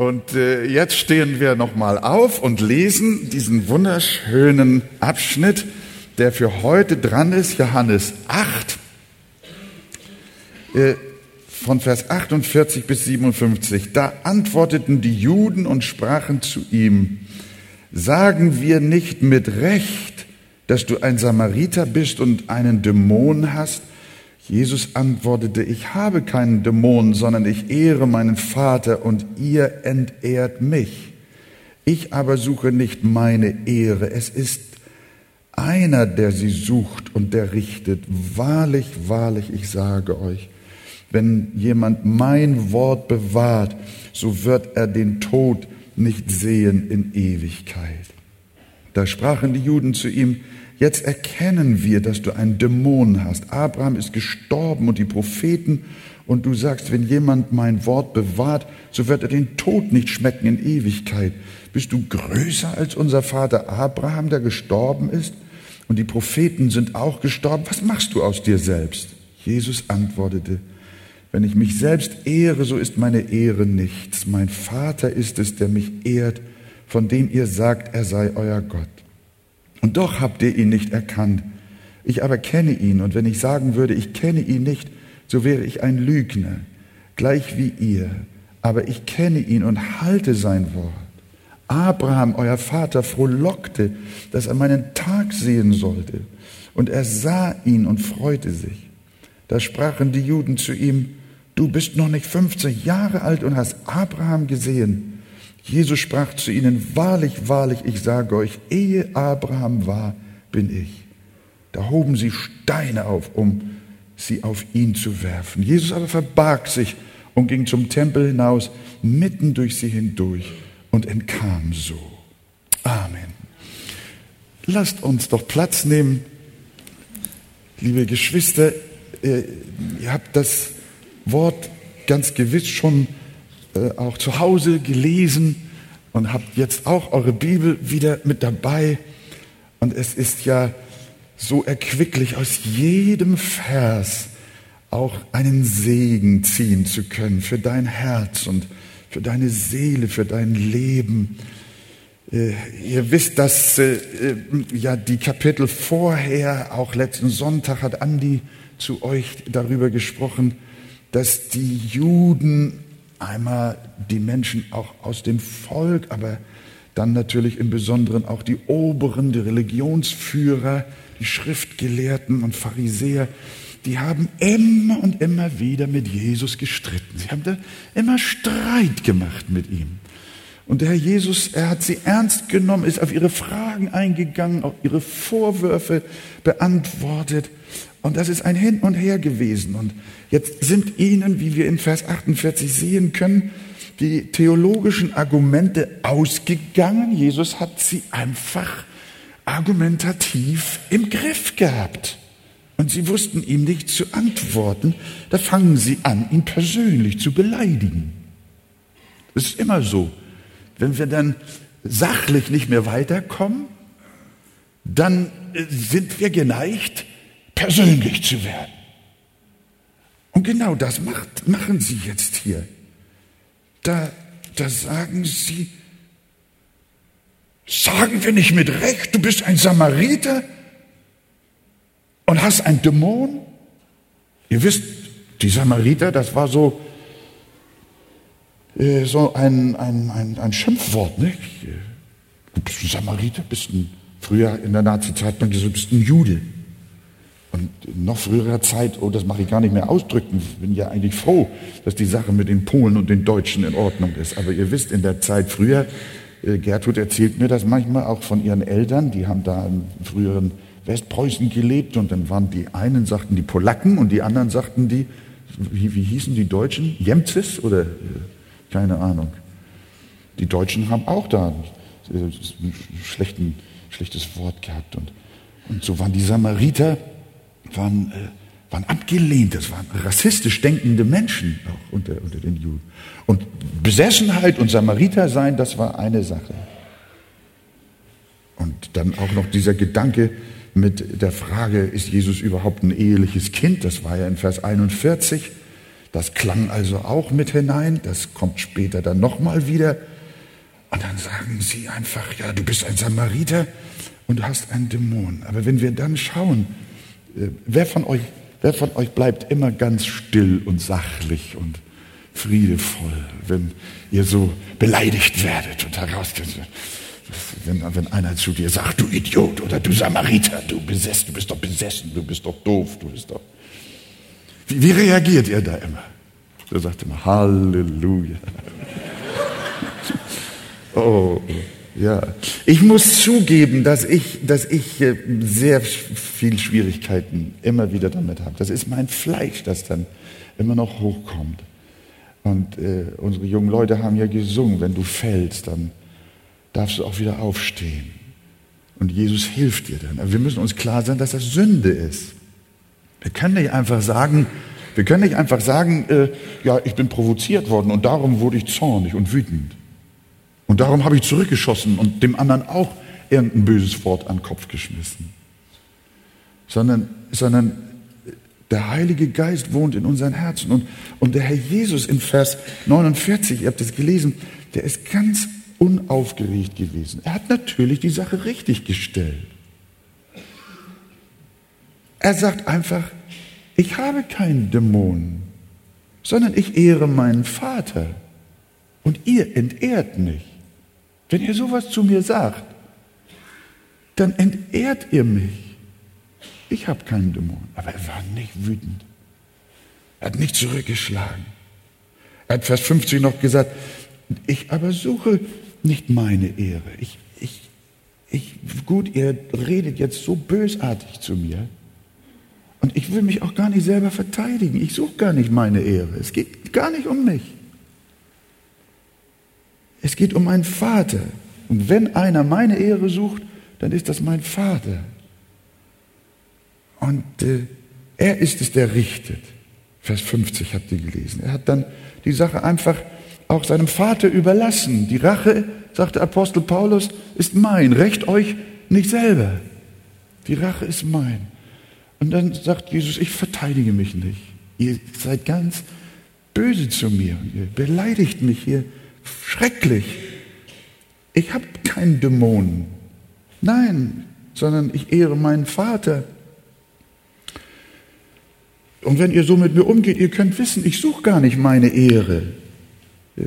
Und äh, jetzt stehen wir nochmal auf und lesen diesen wunderschönen Abschnitt, der für heute dran ist, Johannes 8, äh, von Vers 48 bis 57. Da antworteten die Juden und sprachen zu ihm, sagen wir nicht mit Recht, dass du ein Samariter bist und einen Dämon hast? Jesus antwortete, ich habe keinen Dämon, sondern ich ehre meinen Vater und ihr entehrt mich. Ich aber suche nicht meine Ehre, es ist einer, der sie sucht und der richtet. Wahrlich, wahrlich, ich sage euch, wenn jemand mein Wort bewahrt, so wird er den Tod nicht sehen in Ewigkeit. Da sprachen die Juden zu ihm, Jetzt erkennen wir, dass du einen Dämon hast. Abraham ist gestorben und die Propheten. Und du sagst, wenn jemand mein Wort bewahrt, so wird er den Tod nicht schmecken in Ewigkeit. Bist du größer als unser Vater Abraham, der gestorben ist? Und die Propheten sind auch gestorben. Was machst du aus dir selbst? Jesus antwortete, wenn ich mich selbst ehre, so ist meine Ehre nichts. Mein Vater ist es, der mich ehrt, von dem ihr sagt, er sei euer Gott. Und doch habt ihr ihn nicht erkannt. Ich aber kenne ihn, und wenn ich sagen würde, ich kenne ihn nicht, so wäre ich ein Lügner, gleich wie ihr. Aber ich kenne ihn und halte sein Wort. Abraham, euer Vater, frohlockte, dass er meinen Tag sehen sollte. Und er sah ihn und freute sich. Da sprachen die Juden zu ihm, du bist noch nicht 50 Jahre alt und hast Abraham gesehen. Jesus sprach zu ihnen, wahrlich, wahrlich, ich sage euch, ehe Abraham war, bin ich. Da hoben sie Steine auf, um sie auf ihn zu werfen. Jesus aber verbarg sich und ging zum Tempel hinaus, mitten durch sie hindurch und entkam so. Amen. Lasst uns doch Platz nehmen. Liebe Geschwister, äh, ihr habt das Wort ganz gewiss schon äh, auch zu Hause gelesen und habt jetzt auch eure Bibel wieder mit dabei. Und es ist ja so erquicklich, aus jedem Vers auch einen Segen ziehen zu können für dein Herz und für deine Seele, für dein Leben. Äh, ihr wisst, dass äh, ja die Kapitel vorher, auch letzten Sonntag hat Andi zu euch darüber gesprochen, dass die Juden Einmal die Menschen auch aus dem Volk, aber dann natürlich im Besonderen auch die Oberen, die Religionsführer, die Schriftgelehrten und Pharisäer, die haben immer und immer wieder mit Jesus gestritten. Sie haben da immer Streit gemacht mit ihm. Und der Herr Jesus, er hat sie ernst genommen, ist auf ihre Fragen eingegangen, auf ihre Vorwürfe beantwortet. Und das ist ein Hin und Her gewesen. Und jetzt sind ihnen, wie wir in Vers 48 sehen können, die theologischen Argumente ausgegangen. Jesus hat sie einfach argumentativ im Griff gehabt. Und sie wussten ihm nicht zu antworten. Da fangen sie an, ihn persönlich zu beleidigen. Das ist immer so. Wenn wir dann sachlich nicht mehr weiterkommen, dann sind wir geneigt, persönlich zu werden. Und genau das macht, machen sie jetzt hier. Da, da sagen sie, sagen wir nicht mit Recht, du bist ein Samariter und hast ein Dämon? Ihr wisst, die Samariter, das war so, äh, so ein, ein, ein, ein Schimpfwort. Nicht? Du bist ein Samariter, bist ein, früher in der Nazizeit man gesagt, du bist ein Jude. Und in noch früherer Zeit, oh, das mache ich gar nicht mehr ausdrücken, bin ja eigentlich froh, dass die Sache mit den Polen und den Deutschen in Ordnung ist. Aber ihr wisst, in der Zeit früher, äh, Gertrud erzählt mir das manchmal auch von ihren Eltern, die haben da im früheren Westpreußen gelebt und dann waren die einen sagten die Polacken und die anderen sagten die, wie, wie hießen die Deutschen? Jemzis oder äh, keine Ahnung. Die Deutschen haben auch da äh, ein schlechtes Wort gehabt und, und so waren die Samariter waren, äh, waren abgelehnt, das waren rassistisch denkende Menschen auch unter, unter den Juden. Und Besessenheit und Samariter sein, das war eine Sache. Und dann auch noch dieser Gedanke mit der Frage, ist Jesus überhaupt ein eheliches Kind? Das war ja in Vers 41. Das klang also auch mit hinein, das kommt später dann nochmal wieder. Und dann sagen sie einfach, ja, du bist ein Samariter und du hast einen Dämon. Aber wenn wir dann schauen, äh, wer von euch, wer von euch bleibt immer ganz still und sachlich und friedevoll, wenn ihr so beleidigt werdet und heraus, wenn, wenn einer zu dir sagt, du Idiot oder du Samariter, du besessen, du bist doch besessen, du bist doch doof, du bist doch. Wie, wie reagiert ihr da immer? Er sagt immer Halleluja. oh, ja. Ich muss zugeben, dass ich, dass ich äh, sehr viel Schwierigkeiten immer wieder damit habe. Das ist mein Fleisch, das dann immer noch hochkommt. Und äh, unsere jungen Leute haben ja gesungen, wenn du fällst, dann darfst du auch wieder aufstehen. Und Jesus hilft dir dann. Aber wir müssen uns klar sein, dass das Sünde ist. Wir können nicht einfach sagen, wir können nicht einfach sagen, äh, ja, ich bin provoziert worden und darum wurde ich zornig und wütend. Und darum habe ich zurückgeschossen und dem anderen auch irgendein böses Wort an den Kopf geschmissen. Sondern, sondern der Heilige Geist wohnt in unseren Herzen. Und, und der Herr Jesus in Vers 49, ihr habt es gelesen, der ist ganz unaufgeregt gewesen. Er hat natürlich die Sache richtig gestellt. Er sagt einfach, ich habe keinen Dämon, sondern ich ehre meinen Vater. Und ihr entehrt mich. Wenn ihr sowas zu mir sagt, dann entehrt ihr mich. Ich habe keinen Dämon. Aber er war nicht wütend. Er hat nicht zurückgeschlagen. Er hat Vers 50 noch gesagt, ich aber suche nicht meine Ehre. Ich, ich, ich, gut, ihr redet jetzt so bösartig zu mir. Und ich will mich auch gar nicht selber verteidigen. Ich suche gar nicht meine Ehre. Es geht gar nicht um mich. Es geht um meinen Vater. Und wenn einer meine Ehre sucht, dann ist das mein Vater. Und äh, er ist es, der richtet. Vers 50 habt ihr gelesen. Er hat dann die Sache einfach auch seinem Vater überlassen. Die Rache, sagt der Apostel Paulus, ist mein. Recht euch nicht selber. Die Rache ist mein. Und dann sagt Jesus, ich verteidige mich nicht. Ihr seid ganz böse zu mir. Ihr beleidigt mich hier schrecklich. Ich habe keinen Dämonen. Nein, sondern ich ehre meinen Vater. Und wenn ihr so mit mir umgeht, ihr könnt wissen, ich suche gar nicht meine Ehre. Äh,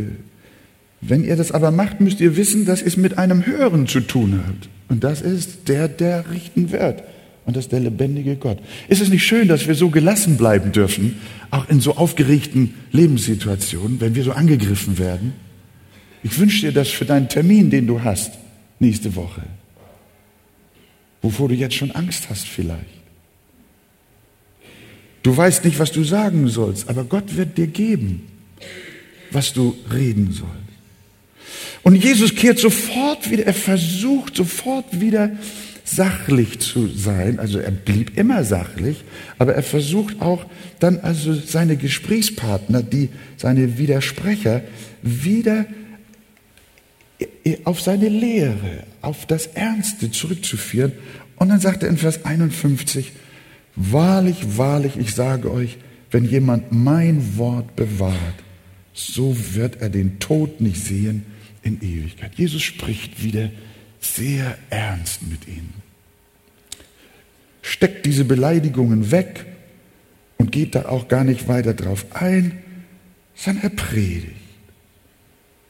wenn ihr das aber macht, müsst ihr wissen, dass es mit einem Höheren zu tun hat. Und das ist der, der richten wird. Und das ist der lebendige Gott. Ist es nicht schön, dass wir so gelassen bleiben dürfen, auch in so aufgeregten Lebenssituationen, wenn wir so angegriffen werden? Ich wünsche dir das für deinen Termin, den du hast, nächste Woche. Wovor du jetzt schon Angst hast vielleicht. Du weißt nicht, was du sagen sollst, aber Gott wird dir geben, was du reden sollst. Und Jesus kehrt sofort wieder, er versucht sofort wieder sachlich zu sein. Also er blieb immer sachlich, aber er versucht auch dann also seine Gesprächspartner, die, seine Widersprecher, wieder auf seine Lehre, auf das Ernste zurückzuführen. Und dann sagt er in Vers 51, Wahrlich, wahrlich, ich sage euch, wenn jemand mein Wort bewahrt, so wird er den Tod nicht sehen in Ewigkeit. Jesus spricht wieder sehr ernst mit ihnen. Steckt diese Beleidigungen weg und geht da auch gar nicht weiter drauf ein, sondern er predigt.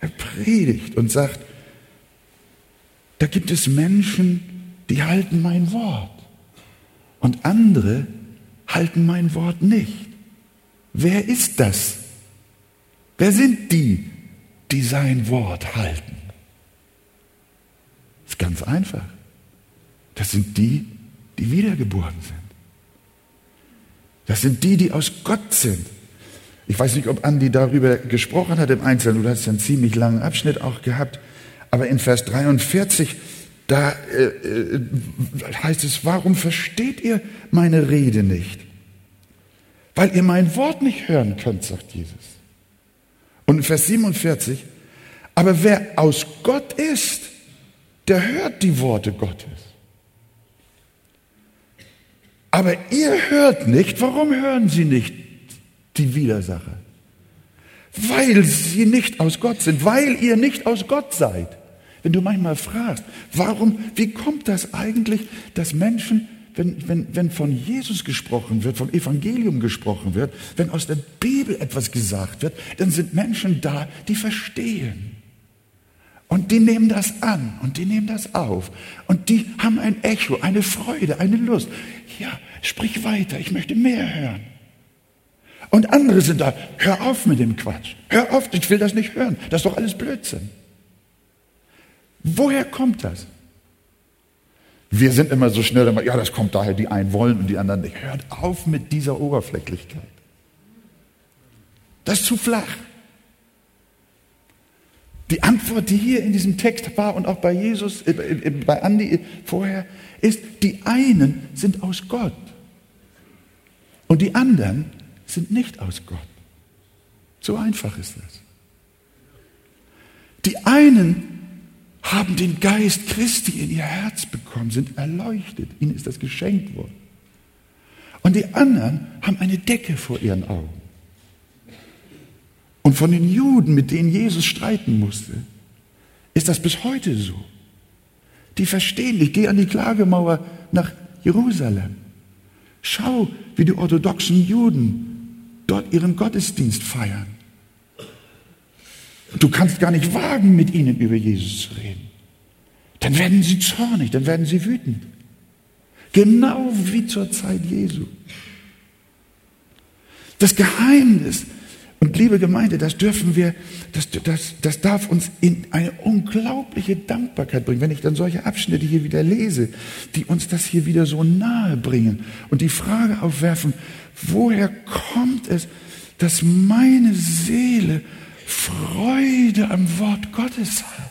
Er predigt und sagt, da gibt es Menschen, die halten mein Wort und andere halten mein Wort nicht. Wer ist das? Wer sind die, die sein Wort halten? Das ist ganz einfach. Das sind die, die wiedergeboren sind. Das sind die, die aus Gott sind. Ich weiß nicht, ob Andi darüber gesprochen hat im Einzelnen. Du hast einen ziemlich langen Abschnitt auch gehabt. Aber in Vers 43 da äh, äh, heißt es, warum versteht ihr meine Rede nicht? Weil ihr mein Wort nicht hören könnt, sagt Jesus. Und in Vers 47, aber wer aus Gott ist, der hört die Worte Gottes. Aber ihr hört nicht, warum hören sie nicht die Widersacher? weil sie nicht aus Gott sind, weil ihr nicht aus Gott seid. Wenn du manchmal fragst, warum, wie kommt das eigentlich, dass Menschen, wenn, wenn, wenn von Jesus gesprochen wird, vom Evangelium gesprochen wird, wenn aus der Bibel etwas gesagt wird, dann sind Menschen da, die verstehen. Und die nehmen das an und die nehmen das auf. Und die haben ein Echo, eine Freude, eine Lust. Ja, sprich weiter, ich möchte mehr hören. Und andere sind da, hör auf mit dem Quatsch. Hör auf, ich will das nicht hören. Das ist doch alles Blödsinn. Woher kommt das? Wir sind immer so schnell, immer, ja, das kommt daher, die einen wollen und die anderen nicht. Hört auf mit dieser Oberflächlichkeit. Das ist zu flach. Die Antwort, die hier in diesem Text war und auch bei Jesus, äh, äh bei Andi vorher, ist, die einen sind aus Gott und die anderen sind nicht aus Gott. So einfach ist das. Die einen haben den Geist Christi in ihr Herz bekommen, sind erleuchtet, ihnen ist das geschenkt worden. Und die anderen haben eine Decke vor ihren Augen. Und von den Juden, mit denen Jesus streiten musste, ist das bis heute so. Die verstehen nicht. Geh an die Klagemauer nach Jerusalem. Schau, wie die orthodoxen Juden dort ihren Gottesdienst feiern. Du kannst gar nicht wagen, mit ihnen über Jesus zu reden. Dann werden sie zornig, dann werden sie wütend. Genau wie zur Zeit Jesu. Das Geheimnis, und liebe Gemeinde, das dürfen wir, das, das, das darf uns in eine unglaubliche Dankbarkeit bringen, wenn ich dann solche Abschnitte hier wieder lese, die uns das hier wieder so nahe bringen und die Frage aufwerfen, woher kommt es, dass meine Seele Freude am Wort Gottes hat?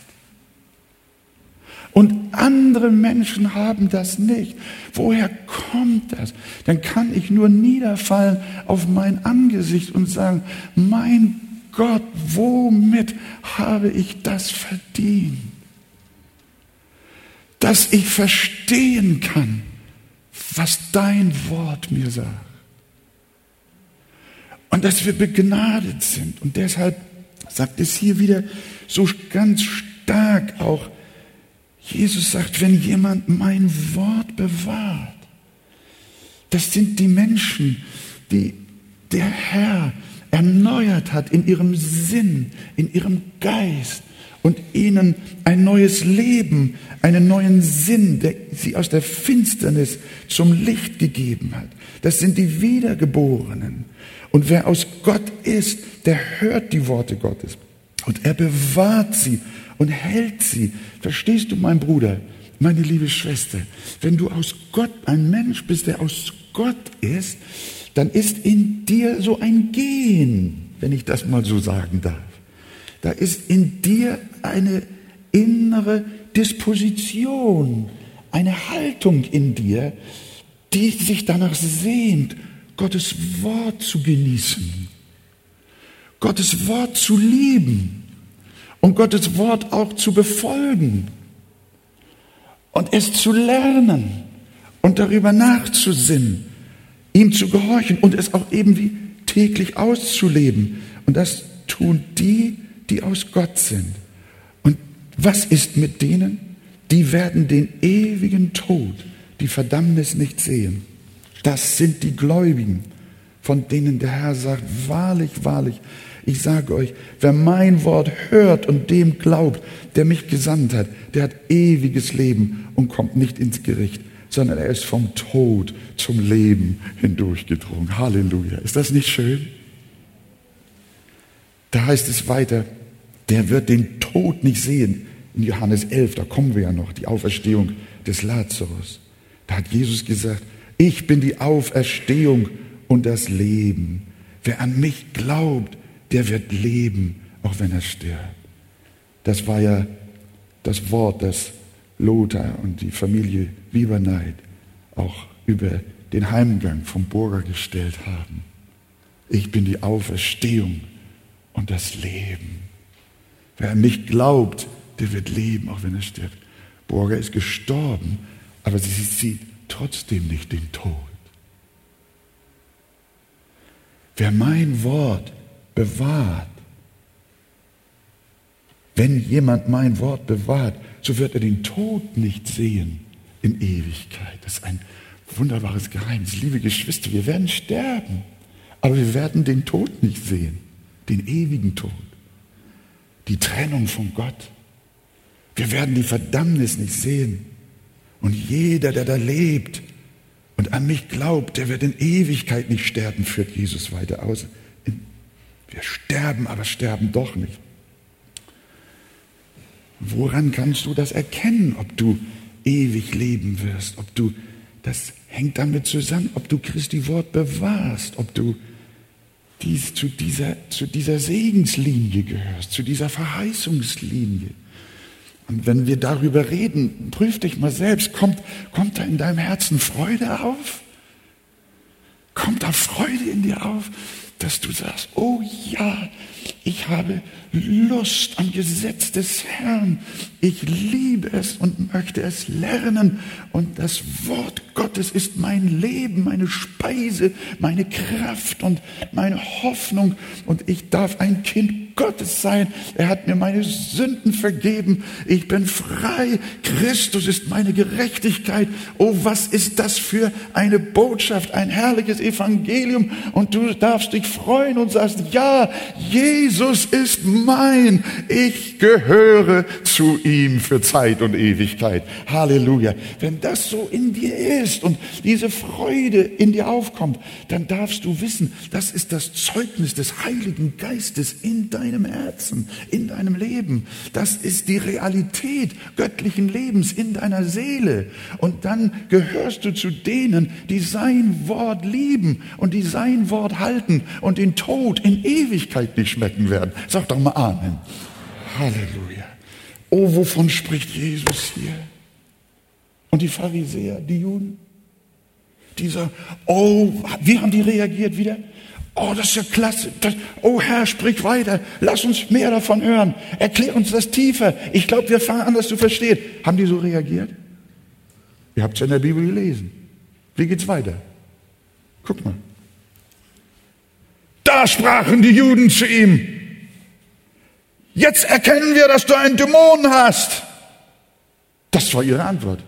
Und andere Menschen haben das nicht. Woher kommt das? Dann kann ich nur niederfallen auf mein Angesicht und sagen, mein Gott, womit habe ich das verdient? Dass ich verstehen kann, was dein Wort mir sagt. Und dass wir begnadet sind. Und deshalb sagt es hier wieder so ganz stark auch, Jesus sagt, wenn jemand mein Wort bewahrt, das sind die Menschen, die der Herr erneuert hat in ihrem Sinn, in ihrem Geist und ihnen ein neues Leben, einen neuen Sinn, der sie aus der Finsternis zum Licht gegeben hat. Das sind die Wiedergeborenen. Und wer aus Gott ist, der hört die Worte Gottes und er bewahrt sie und hält sie. Verstehst du, mein Bruder, meine liebe Schwester, wenn du aus Gott ein Mensch bist, der aus Gott ist, dann ist in dir so ein Gehen, wenn ich das mal so sagen darf. Da ist in dir eine innere Disposition, eine Haltung in dir, die sich danach sehnt, Gottes Wort zu genießen, Gottes Wort zu lieben und Gottes Wort auch zu befolgen und es zu lernen und darüber nachzusinnen, ihm zu gehorchen und es auch eben wie täglich auszuleben. Und das tun die, die aus Gott sind. Und was ist mit denen? Die werden den ewigen Tod, die Verdammnis nicht sehen. Das sind die Gläubigen, von denen der Herr sagt, wahrlich, wahrlich, ich sage euch, wer mein Wort hört und dem glaubt, der mich gesandt hat, der hat ewiges Leben und kommt nicht ins Gericht, sondern er ist vom Tod zum Leben hindurchgedrungen. Halleluja. Ist das nicht schön? Da heißt es weiter, der wird den Tod nicht sehen. In Johannes 11, da kommen wir ja noch, die Auferstehung des Lazarus. Da hat Jesus gesagt, ich bin die Auferstehung und das Leben. Wer an mich glaubt, der wird leben, auch wenn er stirbt. Das war ja das Wort, das Lothar und die Familie Wieberneid auch über den Heimgang vom Burger gestellt haben. Ich bin die Auferstehung und das Leben. Wer an mich glaubt, der wird leben, auch wenn er stirbt. Burger ist gestorben, aber sie sieht trotzdem nicht den Tod. Wer mein Wort bewahrt, wenn jemand mein Wort bewahrt, so wird er den Tod nicht sehen in Ewigkeit. Das ist ein wunderbares Geheimnis. Liebe Geschwister, wir werden sterben, aber wir werden den Tod nicht sehen, den ewigen Tod, die Trennung von Gott. Wir werden die Verdammnis nicht sehen. Und jeder, der da lebt und an mich glaubt, der wird in Ewigkeit nicht sterben, führt Jesus weiter aus. Wir sterben, aber sterben doch nicht. Woran kannst du das erkennen, ob du ewig leben wirst, ob du, das hängt damit zusammen, ob du Christi Wort bewahrst, ob du dies, zu, dieser, zu dieser Segenslinie gehörst, zu dieser Verheißungslinie. Und wenn wir darüber reden, prüf dich mal selbst, kommt, kommt da in deinem Herzen Freude auf? Kommt da Freude in dir auf? Dass du sagst, oh ja, ich habe Lust am Gesetz des Herrn. Ich liebe es und möchte es lernen. Und das Wort Gottes ist mein Leben, meine Speise, meine Kraft und meine Hoffnung. Und ich darf ein Kind Gottes sein. Er hat mir meine Sünden vergeben. Ich bin frei. Christus ist meine Gerechtigkeit. Oh, was ist das für eine Botschaft, ein herrliches Evangelium. Und du darfst dich freuen und sagst, ja, Jesus ist mein. Ich gehöre zu ihm für Zeit und Ewigkeit. Halleluja. Wenn das so in dir ist und diese Freude in dir aufkommt, dann darfst du wissen, das ist das Zeugnis des Heiligen Geistes in deinem Herzen, in deinem Leben. Das ist die Realität göttlichen Lebens in deiner Seele. Und dann gehörst du zu denen, die sein Wort lieben und die sein Wort halten und den Tod in Ewigkeit nicht schmecken werden. Sag doch mal Amen. Halleluja. Oh, wovon spricht Jesus hier? Und die Pharisäer, die Juden? Dieser, oh, wie haben die reagiert wieder? Oh, das ist ja klasse. Das, oh Herr, sprich weiter. Lass uns mehr davon hören. Erklär uns das tiefer. Ich glaube, wir fangen an, das zu verstehen. Haben die so reagiert? Ihr habt es ja in der Bibel gelesen. Wie geht's weiter? Guck mal. Da sprachen die Juden zu ihm. Jetzt erkennen wir, dass du einen Dämon hast. Das war ihre Antwort.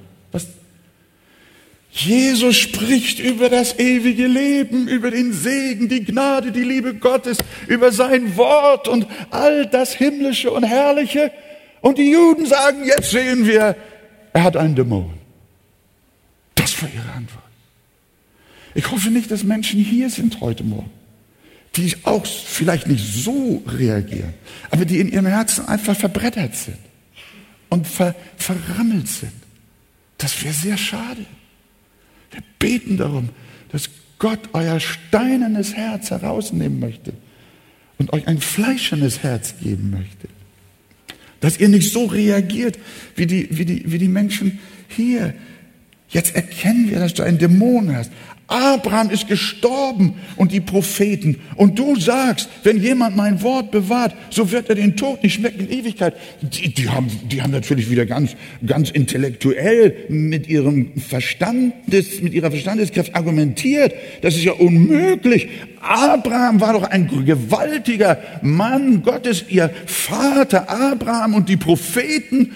Jesus spricht über das ewige Leben, über den Segen, die Gnade, die Liebe Gottes, über sein Wort und all das Himmlische und Herrliche. Und die Juden sagen, jetzt sehen wir, er hat einen Dämon. Das war ihre Antwort. Ich hoffe nicht, dass Menschen hier sind heute Morgen, die auch vielleicht nicht so reagieren, aber die in ihrem Herzen einfach verbrettert sind und ver verrammelt sind. Das wäre sehr schade. Wir beten darum, dass Gott euer steinernes Herz herausnehmen möchte und euch ein fleischernes Herz geben möchte. Dass ihr nicht so reagiert wie die, wie die, wie die Menschen hier. Jetzt erkennen wir, dass du einen Dämon hast. Abraham ist gestorben und die Propheten. Und du sagst, wenn jemand mein Wort bewahrt, so wird er den Tod nicht schmecken in Ewigkeit. Die, die, haben, die haben natürlich wieder ganz, ganz intellektuell mit ihrem Verstandes, mit ihrer Verstandeskraft argumentiert. Das ist ja unmöglich. Abraham war doch ein gewaltiger Mann Gottes, ihr Vater Abraham und die Propheten.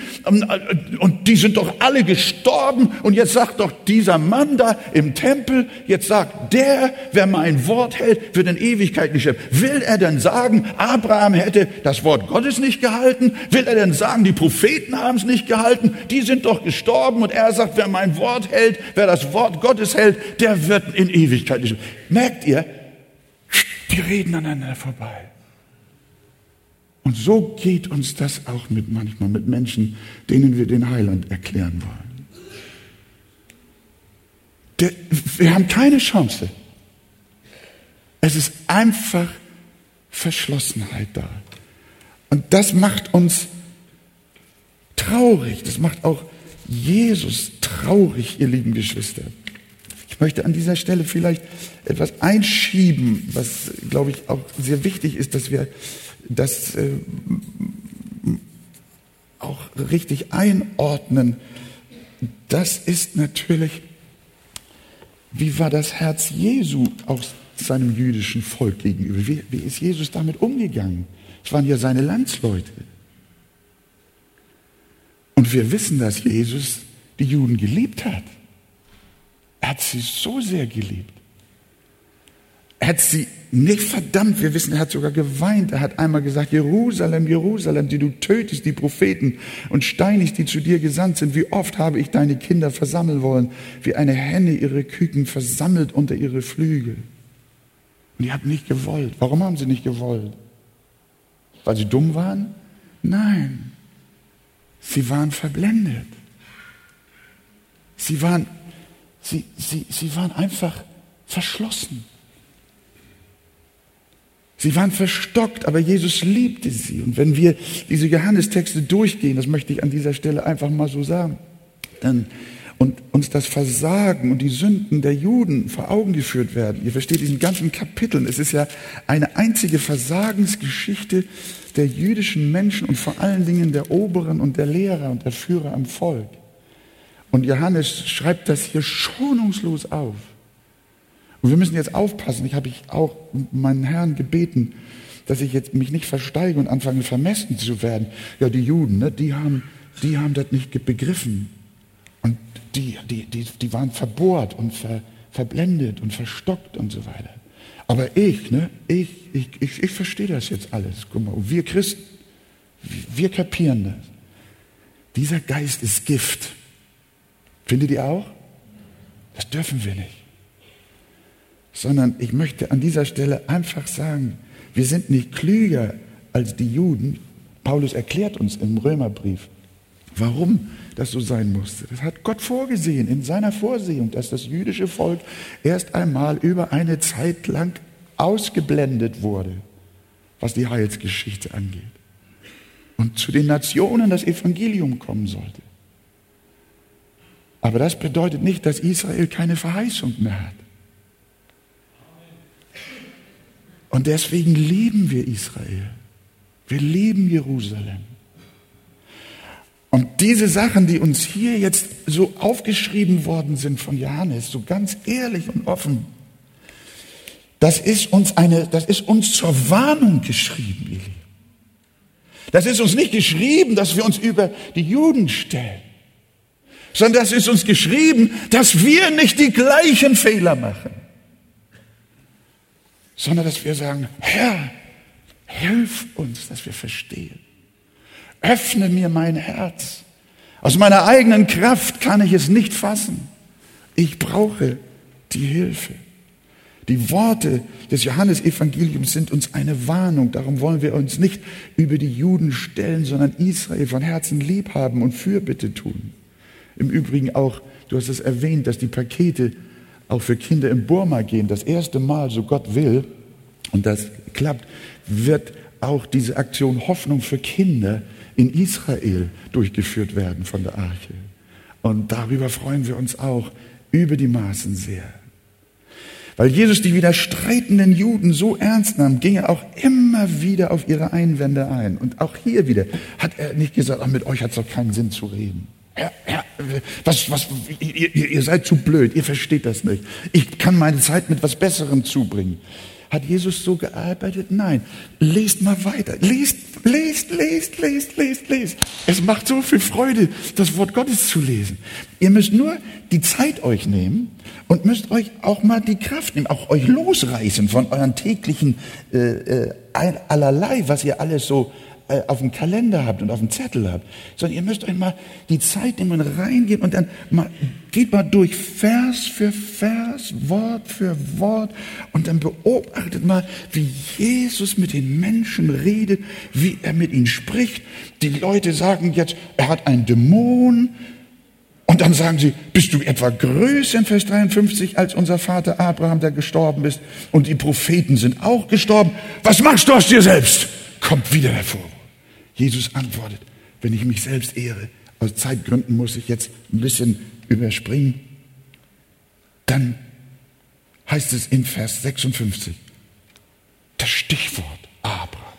Und die sind doch alle gestorben. Und jetzt sagt doch dieser Mann da im Tempel, Jetzt sagt der, wer mein Wort hält, wird in Ewigkeit nicht sterben. Will er denn sagen, Abraham hätte das Wort Gottes nicht gehalten? Will er denn sagen, die Propheten haben es nicht gehalten? Die sind doch gestorben und er sagt, wer mein Wort hält, wer das Wort Gottes hält, der wird in Ewigkeit nicht sterben. Merkt ihr? Die reden aneinander vorbei. Und so geht uns das auch mit manchmal mit Menschen, denen wir den Heiland erklären wollen. Wir haben keine Chance. Es ist einfach Verschlossenheit da. Und das macht uns traurig. Das macht auch Jesus traurig, ihr lieben Geschwister. Ich möchte an dieser Stelle vielleicht etwas einschieben, was, glaube ich, auch sehr wichtig ist, dass wir das äh, auch richtig einordnen. Das ist natürlich wie war das Herz Jesu auch seinem jüdischen Volk gegenüber? Wie, wie ist Jesus damit umgegangen? Es waren ja seine Landsleute. Und wir wissen, dass Jesus die Juden geliebt hat. Er hat sie so sehr geliebt. Er hat sie nicht verdammt, wir wissen, er hat sogar geweint. Er hat einmal gesagt, Jerusalem, Jerusalem, die du tötest, die Propheten und steinigst, die zu dir gesandt sind. Wie oft habe ich deine Kinder versammeln wollen, wie eine Henne ihre Küken versammelt unter ihre Flügel. Und die haben nicht gewollt. Warum haben sie nicht gewollt? Weil sie dumm waren? Nein. Sie waren verblendet. Sie waren, sie, sie, sie waren einfach verschlossen. Sie waren verstockt, aber Jesus liebte sie. Und wenn wir diese Johannestexte durchgehen, das möchte ich an dieser Stelle einfach mal so sagen, dann und uns das Versagen und die Sünden der Juden vor Augen geführt werden. Ihr versteht diesen ganzen Kapiteln. Es ist ja eine einzige Versagensgeschichte der jüdischen Menschen und vor allen Dingen der Oberen und der Lehrer und der Führer am Volk. Und Johannes schreibt das hier schonungslos auf. Und wir müssen jetzt aufpassen. Ich habe ich auch meinen Herrn gebeten, dass ich jetzt mich nicht versteige und anfange vermessen zu werden. Ja, die Juden, ne, die haben, die haben das nicht begriffen. Und die, die, die, die waren verbohrt und ver, verblendet und verstockt und so weiter. Aber ich, ne, ich, ich, ich, ich verstehe das jetzt alles. Guck mal, wir Christen, wir kapieren das. Dieser Geist ist Gift. Findet ihr auch? Das dürfen wir nicht. Sondern ich möchte an dieser Stelle einfach sagen, wir sind nicht klüger als die Juden. Paulus erklärt uns im Römerbrief, warum das so sein musste. Das hat Gott vorgesehen in seiner Vorsehung, dass das jüdische Volk erst einmal über eine Zeit lang ausgeblendet wurde, was die Heilsgeschichte angeht. Und zu den Nationen das Evangelium kommen sollte. Aber das bedeutet nicht, dass Israel keine Verheißung mehr hat. Und deswegen lieben wir Israel. Wir lieben Jerusalem. Und diese Sachen, die uns hier jetzt so aufgeschrieben worden sind von Johannes, so ganz ehrlich und offen, das ist uns eine, das ist uns zur Warnung geschrieben, ihr Lieben. Das ist uns nicht geschrieben, dass wir uns über die Juden stellen, sondern das ist uns geschrieben, dass wir nicht die gleichen Fehler machen, sondern dass wir sagen, Herr, hilf uns, dass wir verstehen. Öffne mir mein Herz. Aus meiner eigenen Kraft kann ich es nicht fassen. Ich brauche die Hilfe. Die Worte des Johannesevangeliums sind uns eine Warnung. Darum wollen wir uns nicht über die Juden stellen, sondern Israel von Herzen lieb haben und Fürbitte tun. Im Übrigen auch, du hast es erwähnt, dass die Pakete auch für Kinder in Burma gehen. Das erste Mal, so Gott will, und das klappt, wird auch diese Aktion Hoffnung für Kinder in Israel durchgeführt werden von der Arche. Und darüber freuen wir uns auch über die Maßen sehr. Weil Jesus die widerstreitenden Juden so ernst nahm, ging er auch immer wieder auf ihre Einwände ein. Und auch hier wieder hat er nicht gesagt, ach, mit euch hat es doch keinen Sinn zu reden. Ja, ja, was, was, ihr, ihr seid zu blöd, ihr versteht das nicht. Ich kann meine Zeit mit was Besserem zubringen. Hat Jesus so gearbeitet? Nein. Lest mal weiter. Lest, lest, lest, lest, lest, lest. Es macht so viel Freude, das Wort Gottes zu lesen. Ihr müsst nur die Zeit euch nehmen und müsst euch auch mal die Kraft nehmen, auch euch losreißen von euren täglichen äh, äh, allerlei, was ihr alles so äh, auf dem Kalender habt und auf dem Zettel habt, sondern ihr müsst euch mal die Zeit nehmen und reingehen und dann mal, geht mal durch Vers für Vers, Wort für Wort und dann beobachtet mal, wie Jesus mit den Menschen redet, wie er mit ihnen spricht. Die Leute sagen jetzt, er hat einen Dämon. Und dann sagen sie, bist du etwa größer in Vers 53 als unser Vater Abraham, der gestorben ist? Und die Propheten sind auch gestorben. Was machst du aus dir selbst? Kommt wieder hervor. Jesus antwortet, wenn ich mich selbst ehre, aus Zeitgründen muss ich jetzt ein bisschen überspringen, dann heißt es in Vers 56, das Stichwort Abraham.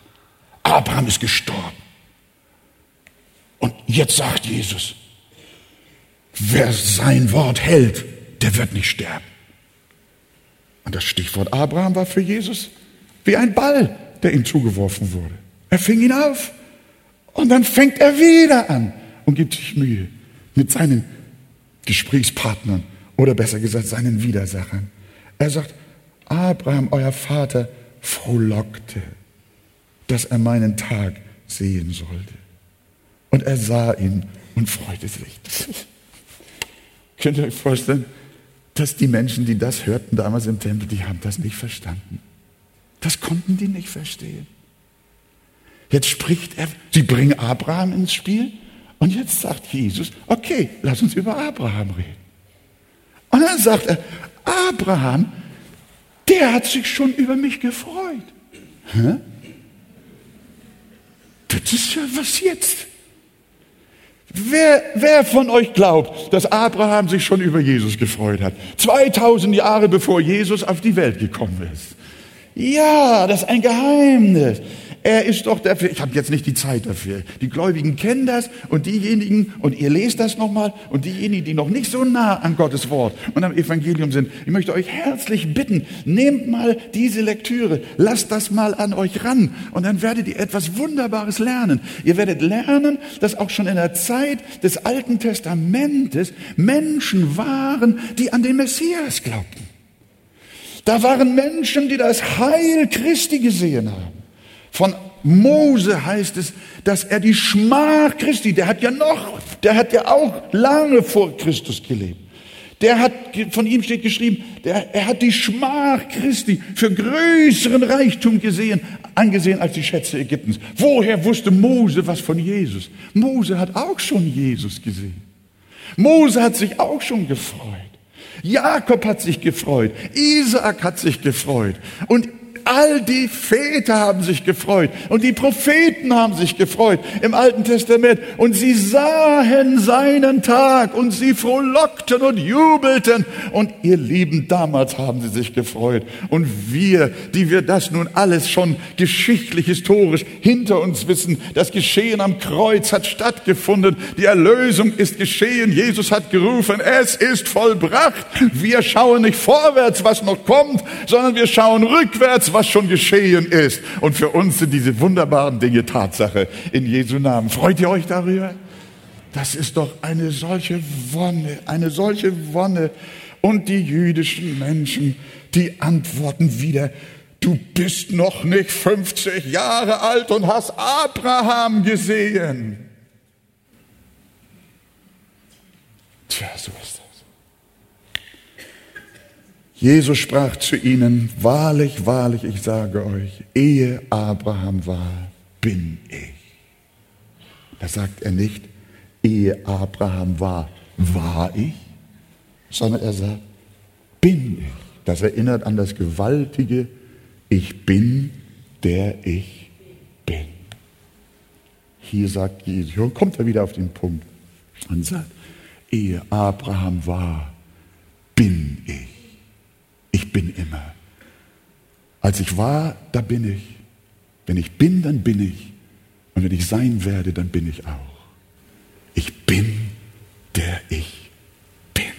Abraham ist gestorben. Und jetzt sagt Jesus, wer sein Wort hält, der wird nicht sterben. Und das Stichwort Abraham war für Jesus wie ein Ball, der ihm zugeworfen wurde. Er fing ihn auf. Und dann fängt er wieder an. und gibt sich Mühe mit seinen Gesprächspartnern oder besser gesagt seinen Widersachern. Er sagt, Abraham, euer Vater, frohlockte, dass er meinen Tag sehen sollte. Und er sah ihn und freute sich. Könnt ihr euch vorstellen, dass die Menschen, die das hörten damals im Tempel, die haben das nicht verstanden. Das konnten die nicht verstehen. Jetzt spricht er, sie bringen Abraham ins Spiel und jetzt sagt Jesus, okay, lass uns über Abraham reden. Und dann sagt er, Abraham, der hat sich schon über mich gefreut. Das ist ja was jetzt. Wer, wer von euch glaubt, dass Abraham sich schon über Jesus gefreut hat? 2000 Jahre bevor Jesus auf die Welt gekommen ist. Ja, das ist ein Geheimnis. Er ist doch dafür, ich habe jetzt nicht die Zeit dafür. Die Gläubigen kennen das und diejenigen, und ihr lest das nochmal, und diejenigen, die noch nicht so nah an Gottes Wort und am Evangelium sind, ich möchte euch herzlich bitten, nehmt mal diese Lektüre, lasst das mal an euch ran und dann werdet ihr etwas Wunderbares lernen. Ihr werdet lernen, dass auch schon in der Zeit des Alten Testamentes Menschen waren, die an den Messias glaubten. Da waren Menschen, die das Heil Christi gesehen haben. Von Mose heißt es, dass er die Schmach Christi, der hat ja noch, der hat ja auch lange vor Christus gelebt. Der hat, von ihm steht geschrieben, der, er hat die Schmach Christi für größeren Reichtum gesehen, angesehen als die Schätze Ägyptens. Woher wusste Mose was von Jesus? Mose hat auch schon Jesus gesehen. Mose hat sich auch schon gefreut. Jakob hat sich gefreut. Isaak hat sich gefreut. Und All die Väter haben sich gefreut und die Propheten haben sich gefreut im Alten Testament. Und sie sahen seinen Tag und sie frohlockten und jubelten. Und ihr Lieben, damals haben sie sich gefreut. Und wir, die wir das nun alles schon geschichtlich, historisch hinter uns wissen, das Geschehen am Kreuz hat stattgefunden, die Erlösung ist geschehen, Jesus hat gerufen, es ist vollbracht. Wir schauen nicht vorwärts, was noch kommt, sondern wir schauen rückwärts, was schon geschehen ist. Und für uns sind diese wunderbaren Dinge Tatsache in Jesu Namen. Freut ihr euch darüber? Das ist doch eine solche Wonne, eine solche Wonne. Und die jüdischen Menschen, die antworten wieder, du bist noch nicht 50 Jahre alt und hast Abraham gesehen. Tja, so ist das. Jesus sprach zu ihnen, wahrlich, wahrlich, ich sage euch, ehe Abraham war, bin ich. Da sagt er nicht, ehe Abraham war, war ich, sondern er sagt, bin ich. Das erinnert an das gewaltige, ich bin, der ich bin. Hier sagt Jesus, hier kommt er wieder auf den Punkt und sagt, ehe Abraham war, bin ich. Ich bin immer. Als ich war, da bin ich. Wenn ich bin, dann bin ich. Und wenn ich sein werde, dann bin ich auch. Ich bin, der ich bin.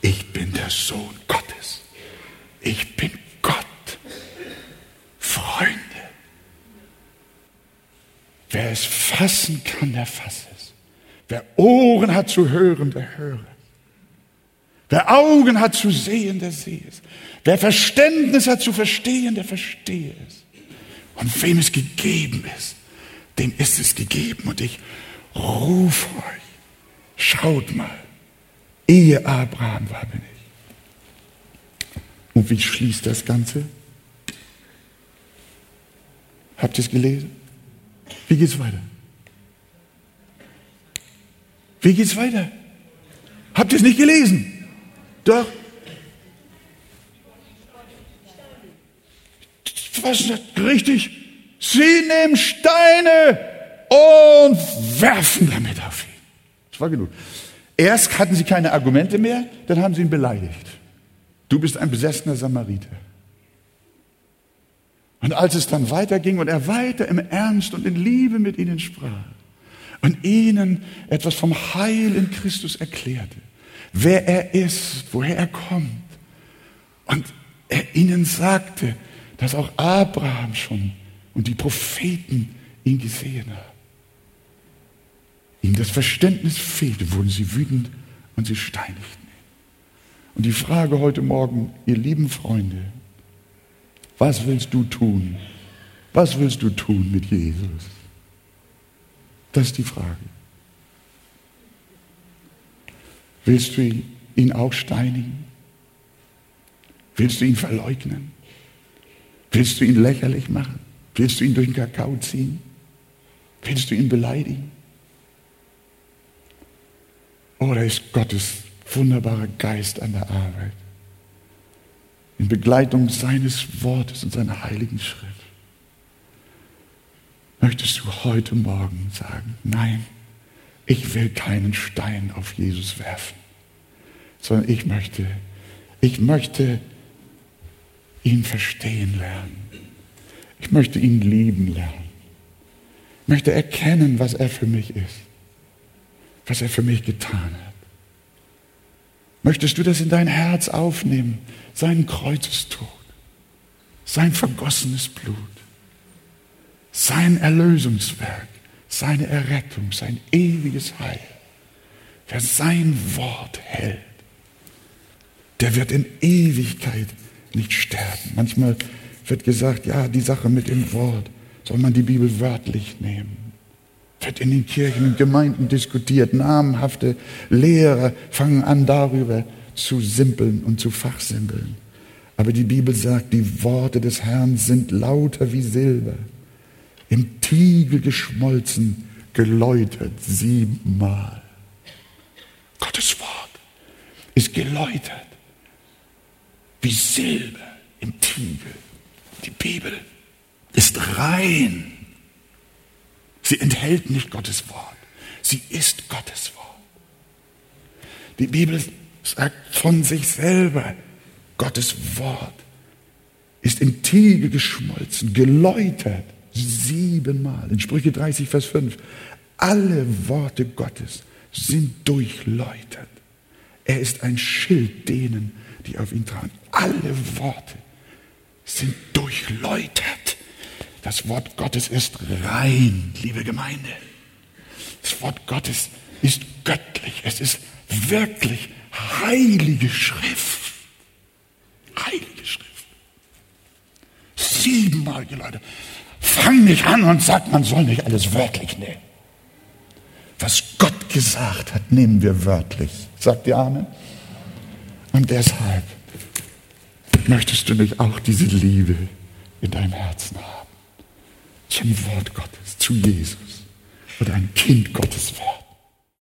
Ich bin der Sohn Gottes. Ich bin Gott. Freunde. Wer es fassen kann, der fasse es. Wer Ohren hat zu hören, der höre. Wer Augen hat zu sehen, der sehe es. Wer Verständnis hat zu verstehen, der verstehe es. Und wem es gegeben ist, dem ist es gegeben. Und ich rufe euch, schaut mal, ehe Abraham war, bin ich. Und wie schließt das Ganze? Habt ihr es gelesen? Wie geht es weiter? Wie geht es weiter? Habt ihr es nicht gelesen? Doch. Was sagt richtig? Sie nehmen Steine und werfen damit auf ihn. Das war genug. Erst hatten sie keine Argumente mehr, dann haben sie ihn beleidigt. Du bist ein besessener Samariter. Und als es dann weiterging und er weiter im Ernst und in Liebe mit ihnen sprach und ihnen etwas vom Heil in Christus erklärte, wer er ist, woher er kommt. Und er ihnen sagte, dass auch Abraham schon und die Propheten ihn gesehen haben. ihnen das Verständnis fehlte, wurden sie wütend und sie steinigten ihn. Und die Frage heute Morgen, ihr lieben Freunde, was willst du tun? Was willst du tun mit Jesus? Das ist die Frage. Willst du ihn auch steinigen? Willst du ihn verleugnen? Willst du ihn lächerlich machen? Willst du ihn durch den Kakao ziehen? Willst du ihn beleidigen? Oder ist Gottes wunderbarer Geist an der Arbeit? In Begleitung seines Wortes und seiner heiligen Schrift. Möchtest du heute Morgen sagen, nein, ich will keinen Stein auf Jesus werfen, sondern ich möchte, ich möchte ihn verstehen lernen. Ich möchte ihn lieben lernen. Ich möchte erkennen, was er für mich ist, was er für mich getan hat. Möchtest du das in dein Herz aufnehmen, seinen Kreuzestod, sein vergossenes Blut, sein Erlösungswerk, seine Errettung, sein ewiges Heil. Wer sein Wort hält, der wird in Ewigkeit nicht sterben. Manchmal wird gesagt, ja, die Sache mit dem Wort, soll man die Bibel wörtlich nehmen. Wird in den Kirchen und Gemeinden diskutiert. Namhafte Lehrer fangen an darüber zu simpeln und zu fachsimpeln. Aber die Bibel sagt, die Worte des Herrn sind lauter wie Silber, im Tiegel geschmolzen, geläutert siebenmal. Gottes Wort ist geläutert wie Silber im Tiegel. Die Bibel ist rein. Sie enthält nicht Gottes Wort. Sie ist Gottes Wort. Die Bibel sagt von sich selber, Gottes Wort ist im Tiegel geschmolzen, geläutert, siebenmal. In Sprüche 30, Vers 5. Alle Worte Gottes sind durchläutert. Er ist ein Schild denen, die auf ihn trauen. Alle Worte sind durchläutert. Das Wort Gottes ist rein, liebe Gemeinde. Das Wort Gottes ist göttlich. Es ist wirklich heilige Schrift. Heilige Schrift. Siebenmal geläutert. Fang nicht an und sag, man soll nicht alles wörtlich nehmen. Was Gott gesagt hat, nehmen wir wörtlich. Sagt ihr Amen? Und deshalb möchtest du nicht auch diese Liebe in deinem Herzen haben. Zum Wort Gottes, zu Jesus und ein Kind Gottes werden.